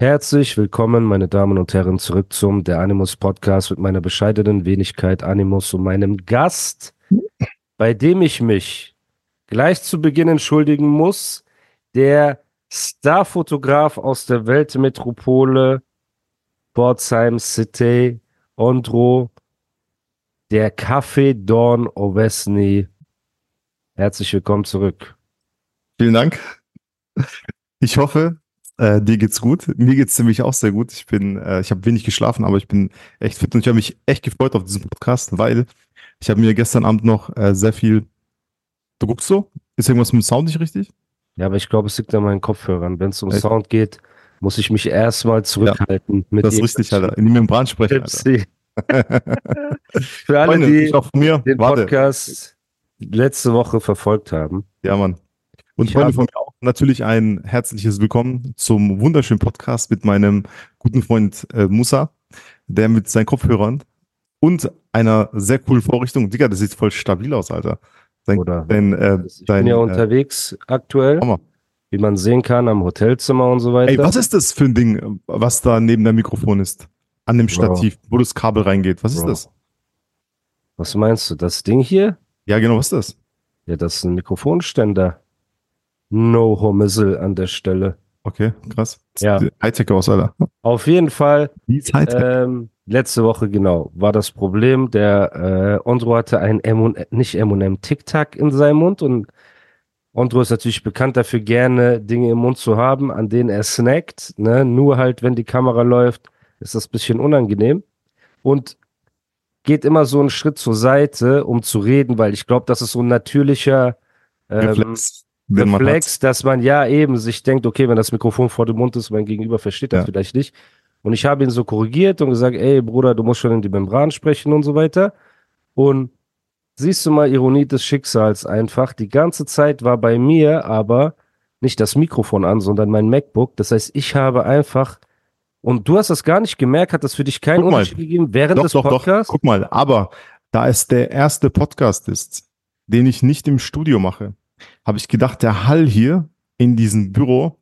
Herzlich willkommen, meine Damen und Herren, zurück zum Der Animus Podcast mit meiner bescheidenen Wenigkeit Animus und meinem Gast, bei dem ich mich gleich zu Beginn entschuldigen muss, der Starfotograf aus der Weltmetropole Pforzheim City, Ondro, der Café Dawn Ovesny. Herzlich willkommen zurück. Vielen Dank. Ich hoffe, äh, dir geht's gut. Mir geht's ziemlich auch sehr gut. Ich bin, äh, ich habe wenig geschlafen, aber ich bin echt fit und ich habe mich echt gefreut auf diesen Podcast, weil ich habe mir gestern Abend noch äh, sehr viel. Du guckst so? Ist irgendwas mit dem Sound nicht richtig? Ja, aber ich glaube, es liegt an meinen Kopfhörern. Wenn es um echt? Sound geht, muss ich mich erstmal zurückhalten. Ja, das ist richtig, Alter. In die Membran sprechen. Für alle, Freunde, die mir, den warte. Podcast letzte Woche verfolgt haben. Ja, Mann. Und Freunde von mir auch natürlich ein herzliches Willkommen zum wunderschönen Podcast mit meinem guten Freund äh, Musa, der mit seinen Kopfhörern und einer sehr coolen Vorrichtung, Digga, das sieht voll stabil aus, Alter. Dein, Oder dein, äh, ich dein, bin ja äh, unterwegs aktuell, Hammer. wie man sehen kann, am Hotelzimmer und so weiter. Ey, was ist das für ein Ding, was da neben dem Mikrofon ist? An dem Stativ, Bro. wo das Kabel reingeht. Was Bro. ist das? Was meinst du? Das Ding hier? Ja, genau, was ist das? Ja, das ist ein Mikrofonständer. No Homissel an der Stelle. Okay, krass. Ja. Hightech aus, Alter. Auf jeden Fall. Wie ist Hightech? Ähm, letzte Woche, genau, war das Problem. Der äh, Ondro hatte ein M nicht M&M Tic-Tac in seinem Mund und Ondro ist natürlich bekannt dafür, gerne Dinge im Mund zu haben, an denen er snackt. Ne? Nur halt, wenn die Kamera läuft, ist das bisschen unangenehm. Und geht immer so einen Schritt zur Seite, um zu reden, weil ich glaube, das ist so ein natürlicher ähm, Reflex Reflex, dass man ja eben sich denkt, okay, wenn das Mikrofon vor dem Mund ist, mein Gegenüber versteht das ja. vielleicht nicht. Und ich habe ihn so korrigiert und gesagt, ey Bruder, du musst schon in die Membran sprechen und so weiter. Und siehst du mal Ironie des Schicksals einfach. Die ganze Zeit war bei mir aber nicht das Mikrofon an, sondern mein MacBook. Das heißt, ich habe einfach und du hast das gar nicht gemerkt, hat das für dich keinen Unterschied gegeben während doch, des doch, Podcasts? Doch, guck mal, aber da es der erste Podcast ist, den ich nicht im Studio mache, habe ich gedacht, der Hall hier in diesem Büro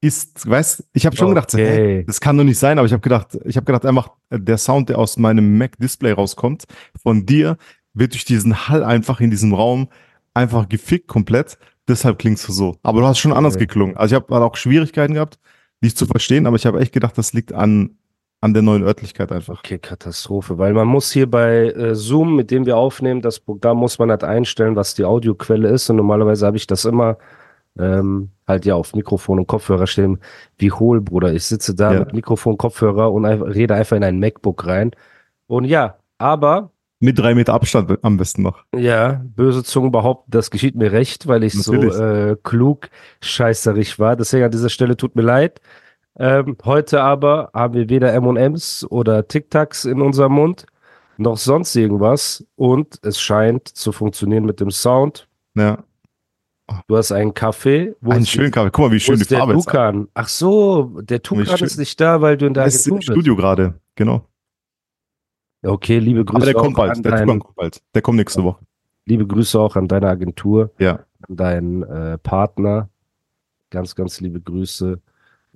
ist, weißt, ich habe schon okay. gedacht, hey, das kann doch nicht sein, aber ich habe gedacht, ich habe gedacht, einfach der Sound, der aus meinem Mac Display rauskommt, von dir wird durch diesen Hall einfach in diesem Raum einfach gefickt komplett. Deshalb klingst du so. Aber du hast schon anders okay. geklungen. Also ich habe auch Schwierigkeiten gehabt, dich zu verstehen, aber ich habe echt gedacht, das liegt an an der neuen Örtlichkeit einfach. Okay, Katastrophe, weil man muss hier bei äh, Zoom, mit dem wir aufnehmen, das Programm muss man halt einstellen, was die Audioquelle ist und normalerweise habe ich das immer ähm, halt ja auf Mikrofon und Kopfhörer stehen. Wie hohl, Bruder. Ich sitze da ja. mit Mikrofon, Kopfhörer und einfach, rede einfach in ein MacBook rein. Und ja, aber mit drei Meter Abstand am besten noch. Ja, böse Zungen behaupten, das geschieht mir recht, weil ich Natürlich. so äh, klug scheißerig war. Deswegen an dieser Stelle tut mir leid. Ähm, heute aber haben wir weder M&M's oder Tic Tacs in unserem Mund, noch sonst irgendwas. Und es scheint zu funktionieren mit dem Sound. Ja. Du hast einen Kaffee. Wo einen schönen Kaffee. Guck mal, wie schön die Farbe ist. Tukan. Ach so, der Tukan ist nicht da, weil du in der Agentur bist. im Studio gerade, genau. Okay, liebe Grüße. Aber der kommt bald, der deinen, kommt bald. Der kommt nächste Woche. Liebe Grüße auch an deine Agentur. Ja. An deinen äh, Partner. Ganz, ganz liebe Grüße.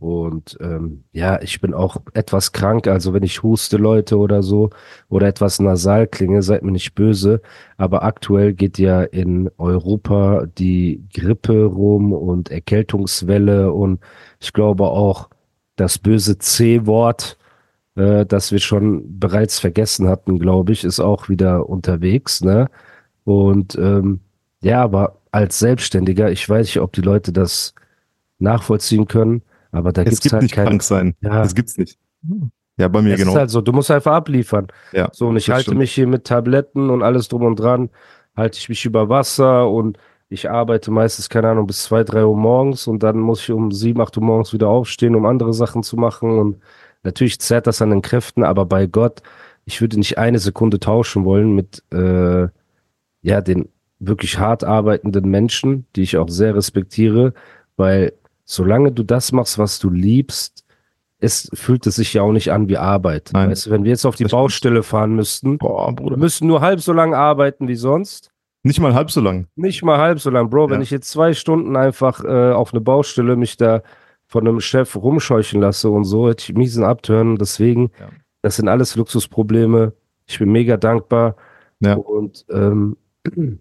Und ähm, ja, ich bin auch etwas krank, also wenn ich huste, Leute, oder so, oder etwas nasal klinge, seid mir nicht böse. Aber aktuell geht ja in Europa die Grippe rum und Erkältungswelle und ich glaube auch das böse C-Wort, äh, das wir schon bereits vergessen hatten, glaube ich, ist auch wieder unterwegs. Ne? Und ähm, ja, aber als Selbstständiger, ich weiß nicht, ob die Leute das nachvollziehen können aber da es gibt's gibt halt nicht keine, krank sein. Ja. Das gibt's nicht. Ja, bei mir es genau. Ist halt so, du musst einfach abliefern. Ja, so, und ich halte stimmt. mich hier mit Tabletten und alles drum und dran. halte ich mich über Wasser und ich arbeite meistens, keine Ahnung, bis zwei, drei Uhr morgens und dann muss ich um sieben, acht Uhr morgens wieder aufstehen, um andere Sachen zu machen. Und natürlich zerrt das an den Kräften, aber bei Gott, ich würde nicht eine Sekunde tauschen wollen mit äh, ja, den wirklich hart arbeitenden Menschen, die ich auch sehr respektiere, weil solange du das machst, was du liebst, es fühlt es sich ja auch nicht an wie Arbeit. Nein. Weißt du, wenn wir jetzt auf die Baustelle fahren müssten, Boah, Bruder. müssen nur halb so lange arbeiten wie sonst. Nicht mal halb so lang. Nicht mal halb so lang, Bro. Ja. Wenn ich jetzt zwei Stunden einfach äh, auf eine Baustelle mich da von einem Chef rumscheuchen lasse und so, hätte ich miesen Abtören. Deswegen, ja. das sind alles Luxusprobleme. Ich bin mega dankbar. Ja. Und ähm,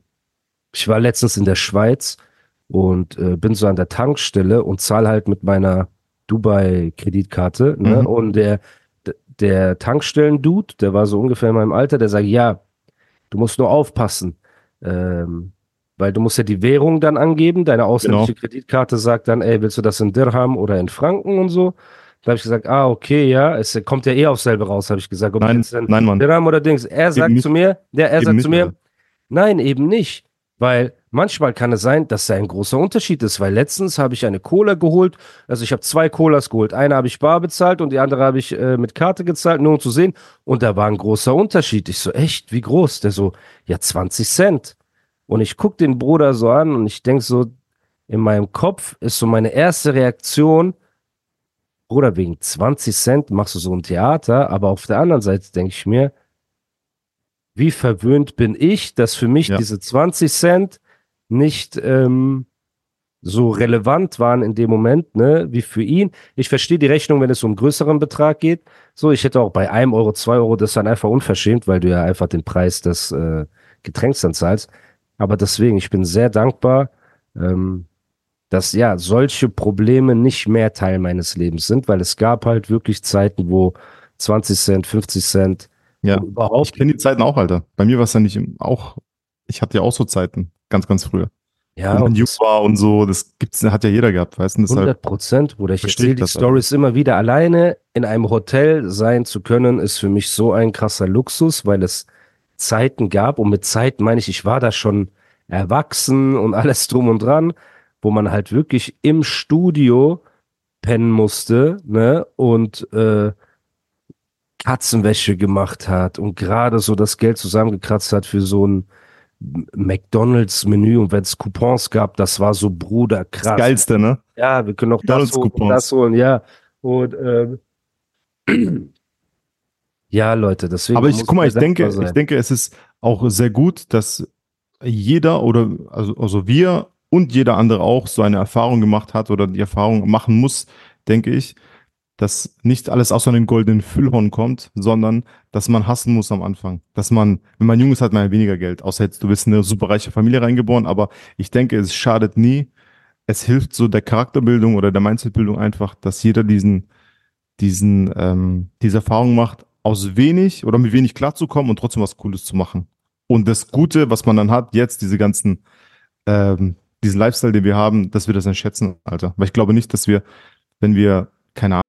ich war letztens in der Schweiz und äh, bin so an der Tankstelle und zahle halt mit meiner Dubai-Kreditkarte. Ne? Mhm. Und der, der Tankstellen-Dude, der war so ungefähr in meinem Alter, der sagt, ja, du musst nur aufpassen. Ähm, weil du musst ja die Währung dann angeben. Deine ausländische genau. Kreditkarte sagt dann, ey, willst du das in Dirham oder in Franken und so? Da habe ich gesagt, ah, okay, ja, es kommt ja eh aufs selbe raus, habe ich gesagt. Ob nein, nein, Mann. Dirham oder Dings. Er sagt zu mir, der, er sagt zu mir, nein, eben nicht. Weil manchmal kann es sein, dass da ein großer Unterschied ist, weil letztens habe ich eine Cola geholt, also ich habe zwei Colas geholt. Eine habe ich bar bezahlt und die andere habe ich äh, mit Karte gezahlt, nur um zu sehen. Und da war ein großer Unterschied. Ich so, echt, wie groß? Der so, ja, 20 Cent. Und ich gucke den Bruder so an und ich denke so, in meinem Kopf ist so meine erste Reaktion, Bruder, wegen 20 Cent machst du so ein Theater, aber auf der anderen Seite denke ich mir, wie verwöhnt bin ich, dass für mich ja. diese 20 Cent nicht ähm, so relevant waren in dem Moment, ne, wie für ihn. Ich verstehe die Rechnung, wenn es um größeren Betrag geht. So, ich hätte auch bei einem Euro, zwei Euro das dann einfach unverschämt, weil du ja einfach den Preis des äh, Getränks dann zahlst. Aber deswegen, ich bin sehr dankbar, ähm, dass ja solche Probleme nicht mehr Teil meines Lebens sind, weil es gab halt wirklich Zeiten, wo 20 Cent, 50 Cent ja, überhaupt. Ich kenne die Zeiten auch, Alter. Bei mir war es ja nicht auch, ich hatte ja auch so Zeiten, ganz, ganz früher. Ja, und jung war und so, das gibt's, hat ja jeder gehabt, weißt du? 100 Prozent, Bruder. Ich erzähle die Stories immer wieder. Alleine in einem Hotel sein zu können, ist für mich so ein krasser Luxus, weil es Zeiten gab. Und mit Zeit meine ich, ich war da schon erwachsen und alles drum und dran, wo man halt wirklich im Studio pennen musste, ne? Und äh, Katzenwäsche gemacht hat und gerade so das Geld zusammengekratzt hat für so ein McDonalds-Menü und wenn es Coupons gab, das war so Bruder krass. Das Geilste, ne? Ja, wir können auch das holen, das holen, ja. Und ähm, ja, Leute, deswegen. Aber ich guck mal, ich denke, ich denke, es ist auch sehr gut, dass jeder oder also, also wir und jeder andere auch so eine Erfahrung gemacht hat oder die Erfahrung machen muss, denke ich, dass nicht alles aus einem goldenen Füllhorn kommt, sondern dass man hassen muss am Anfang. Dass man, wenn man jung ist, hat man ja weniger Geld. Außer jetzt, du bist in eine super reiche Familie reingeboren, aber ich denke, es schadet nie. Es hilft so der Charakterbildung oder der Mindsetbildung einfach, dass jeder diesen, diesen, ähm, diese Erfahrung macht, aus wenig oder mit wenig klarzukommen und trotzdem was Cooles zu machen. Und das Gute, was man dann hat, jetzt diese ganzen, ähm, diesen Lifestyle, den wir haben, dass wir das dann schätzen, Alter. Weil ich glaube nicht, dass wir, wenn wir, keine Ahnung,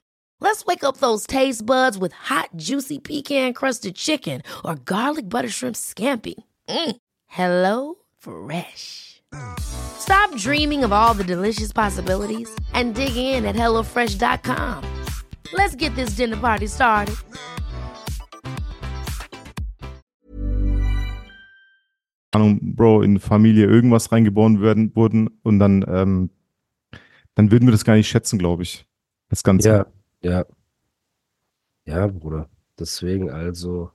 Let's wake up those taste buds with hot, juicy pecan crusted chicken or garlic butter shrimp scampi. Mm. Hello Fresh. Stop dreaming of all the delicious possibilities and dig in at HelloFresh.com. Let's get this dinner party started. Ahnung, Bro, in Familie irgendwas reingeboren werden, wurden und dann, ähm, dann würden wir das gar nicht schätzen, glaube ich. Das Ganze. Ja. Ja. Ja, Bruder. Deswegen also,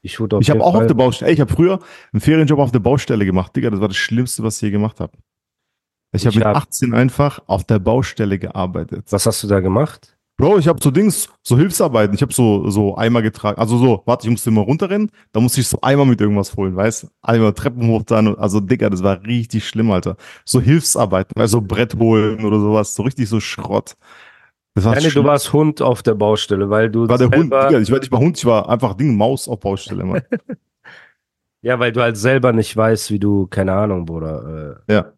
ich wurde Ich habe auch Fall auf der Baustelle, ey, ich habe früher einen Ferienjob auf der Baustelle gemacht, Digga. Das war das Schlimmste, was ich je gemacht habe. Ich, ich habe mit hab, 18 einfach auf der Baustelle gearbeitet. Was hast du da gemacht? Bro, ich habe so Dings, so Hilfsarbeiten. Ich habe so, so Eimer getragen. Also so, warte, ich musste immer runterrennen. Da musste ich so Eimer mit irgendwas holen, weißt Eimer Treppen hoch dann. Also, Digga, das war richtig schlimm, Alter. So Hilfsarbeiten, also Brett holen oder sowas. So richtig so Schrott. Das Nein, du warst Hund auf der Baustelle, weil du. War der Hund, Digga, ich war nicht mal Hund, ich war einfach Ding, Maus auf Baustelle, Mann. ja, weil du halt selber nicht weißt, wie du, keine Ahnung, Bruder. Äh, ja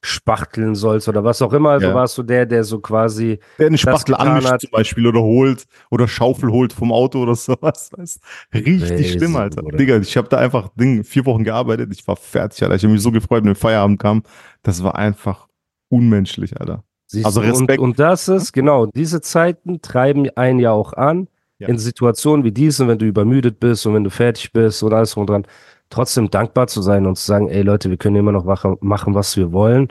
spachteln sollst oder was auch immer. Also ja. warst du der, der so quasi. Der eine Spachtel anmischt hat. zum Beispiel oder holt oder Schaufel holt vom Auto oder sowas. Weißt? Richtig Crazy, schlimm, Alter. Oder? Digga, ich habe da einfach Ding, vier Wochen gearbeitet. Ich war fertig, Alter. Ich habe mich so gefreut, wenn Feierabend kam. Das war einfach unmenschlich, Alter. Siehst also Respekt. Und, und, das ist, genau, diese Zeiten treiben einen ja auch an, ja. in Situationen wie diesen, wenn du übermüdet bist und wenn du fertig bist und alles dran trotzdem dankbar zu sein und zu sagen, ey Leute, wir können immer noch machen, was wir wollen,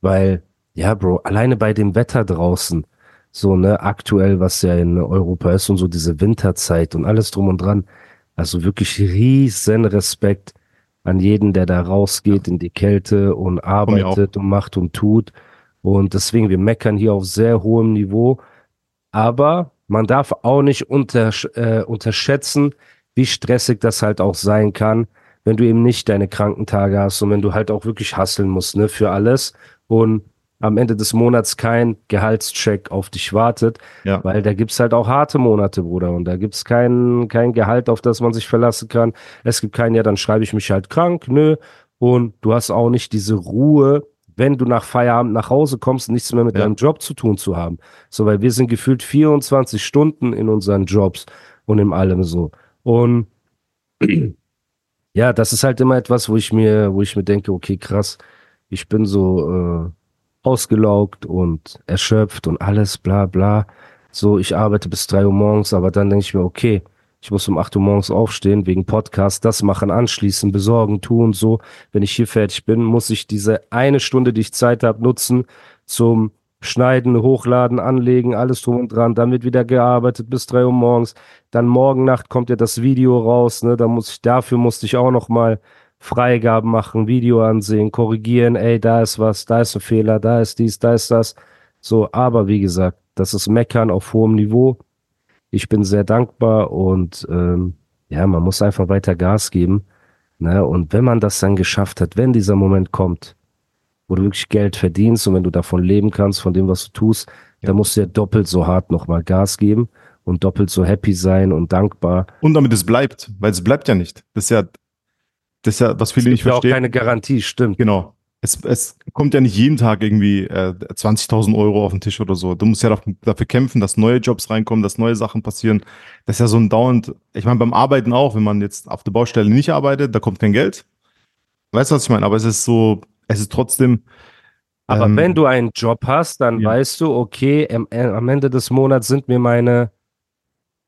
weil, ja, Bro, alleine bei dem Wetter draußen, so, ne, aktuell, was ja in Europa ist und so diese Winterzeit und alles drum und dran, also wirklich riesen Respekt an jeden, der da rausgeht in die Kälte und arbeitet und macht und tut. Und deswegen, wir meckern hier auf sehr hohem Niveau. Aber man darf auch nicht untersch äh, unterschätzen, wie stressig das halt auch sein kann, wenn du eben nicht deine Krankentage hast und wenn du halt auch wirklich hasseln musst, ne, für alles und am Ende des Monats kein Gehaltscheck auf dich wartet, ja. weil da gibt's halt auch harte Monate, Bruder, und da gibt's kein, kein Gehalt, auf das man sich verlassen kann. Es gibt kein, ja, dann schreibe ich mich halt krank, nö, und du hast auch nicht diese Ruhe, wenn du nach Feierabend nach Hause kommst, nichts mehr mit ja. deinem Job zu tun zu haben. So, weil wir sind gefühlt 24 Stunden in unseren Jobs und in allem so. Und ja, das ist halt immer etwas, wo ich mir, wo ich mir denke, okay, krass, ich bin so äh, ausgelaugt und erschöpft und alles, bla bla. So, ich arbeite bis drei Uhr morgens, aber dann denke ich mir, okay, ich muss um acht Uhr morgens aufstehen, wegen Podcast, das machen, anschließen, besorgen, tun, so. Wenn ich hier fertig bin, muss ich diese eine Stunde, die ich Zeit habe, nutzen zum Schneiden, Hochladen, Anlegen, alles drum und dran. Dann wird wieder gearbeitet bis drei Uhr morgens. Dann morgen Nacht kommt ja das Video raus. Ne? Da muss ich, dafür musste ich auch noch mal Freigaben machen, Video ansehen, korrigieren. Ey, da ist was, da ist ein Fehler, da ist dies, da ist das. So, aber wie gesagt, das ist Meckern auf hohem Niveau. Ich bin sehr dankbar und ähm, ja, man muss einfach weiter Gas geben. Ne? Und wenn man das dann geschafft hat, wenn dieser Moment kommt, wo du wirklich Geld verdienst und wenn du davon leben kannst, von dem, was du tust, ja. dann musst du ja doppelt so hart nochmal Gas geben und doppelt so happy sein und dankbar. Und damit es bleibt, weil es bleibt ja nicht. Das ist ja, das ist ja, was viele es nicht verstehen. auch keine Garantie, stimmt. Genau. Es, es kommt ja nicht jeden Tag irgendwie äh, 20.000 Euro auf den Tisch oder so. Du musst ja dafür kämpfen, dass neue Jobs reinkommen, dass neue Sachen passieren. Das ist ja so ein dauernd, ich meine, beim Arbeiten auch, wenn man jetzt auf der Baustelle nicht arbeitet, da kommt kein Geld. Weißt du, was ich meine? Aber es ist so, es ist trotzdem. Aber ähm, wenn du einen Job hast, dann ja. weißt du, okay, am, äh, am, Ende des Monats sind mir meine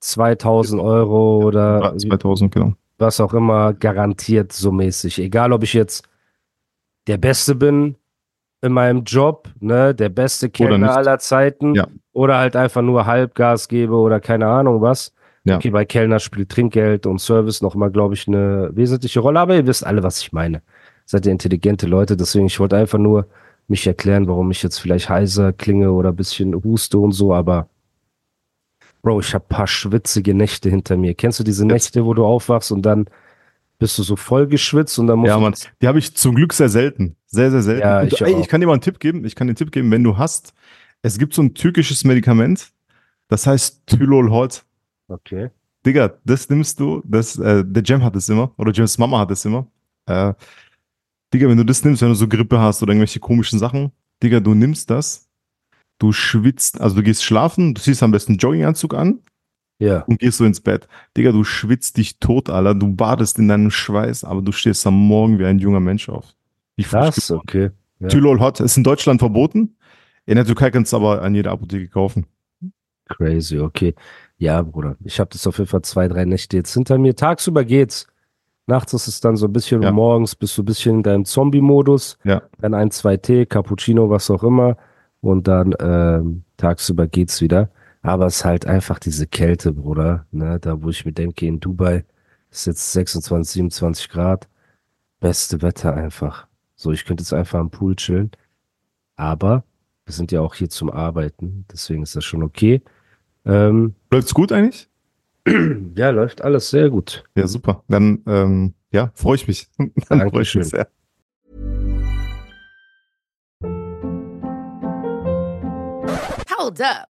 2000 Euro oder 2000, genau. was auch immer garantiert so mäßig. Egal, ob ich jetzt der Beste bin in meinem Job, ne, der beste Kellner aller Zeiten ja. oder halt einfach nur Halbgas gebe oder keine Ahnung was. Ja. Okay, bei Kellner spielt Trinkgeld und Service nochmal, glaube ich, eine wesentliche Rolle, aber ihr wisst alle, was ich meine seid ihr intelligente Leute. Deswegen, ich wollte einfach nur mich erklären, warum ich jetzt vielleicht heiser klinge oder ein bisschen huste und so, aber Bro, ich habe paar schwitzige Nächte hinter mir. Kennst du diese Nächte, wo du aufwachst und dann bist du so voll geschwitzt und dann musst Ja, Mann, die habe ich zum Glück sehr selten. Sehr, sehr selten. Ja, ich, ey, ich kann dir mal einen Tipp geben. Ich kann dir einen Tipp geben, wenn du hast, es gibt so ein türkisches Medikament, das heißt Tylolhot. Okay. Digga, das nimmst du, das, äh, der Jam hat es immer, oder Jams Mama hat es immer. Äh, Digga, wenn du das nimmst, wenn du so Grippe hast oder irgendwelche komischen Sachen, Digga, du nimmst das, du schwitzt, also du gehst schlafen, du ziehst am besten einen Jogginganzug an ja. und gehst so ins Bett. Digga, du schwitzt dich tot, Alter, du badest in deinem Schweiß, aber du stehst am Morgen wie ein junger Mensch auf. Wie Krass, okay. Ja. Tylol Hot ist in Deutschland verboten, in der Türkei kannst du aber an jeder Apotheke kaufen. Crazy, okay. Ja, Bruder, ich habe das auf jeden Fall zwei, drei Nächte jetzt hinter mir. Tagsüber geht's. Nachts ist es dann so ein bisschen, ja. morgens bist du ein bisschen in deinem Zombie-Modus. Ja. Dann ein, zwei Tee, Cappuccino, was auch immer. Und dann ähm, tagsüber geht's wieder. Aber es ist halt einfach diese Kälte, Bruder. Ne? Da, wo ich mir denke, in Dubai ist jetzt 26, 27 Grad. Beste Wetter einfach. So, ich könnte jetzt einfach am Pool chillen. Aber wir sind ja auch hier zum Arbeiten, deswegen ist das schon okay. Ähm, Läuft's gut eigentlich? ja, läuft alles sehr gut. Ja, super. Dann ähm, ja, freue ich mich. Dann freue ich mich sehr. Hold up.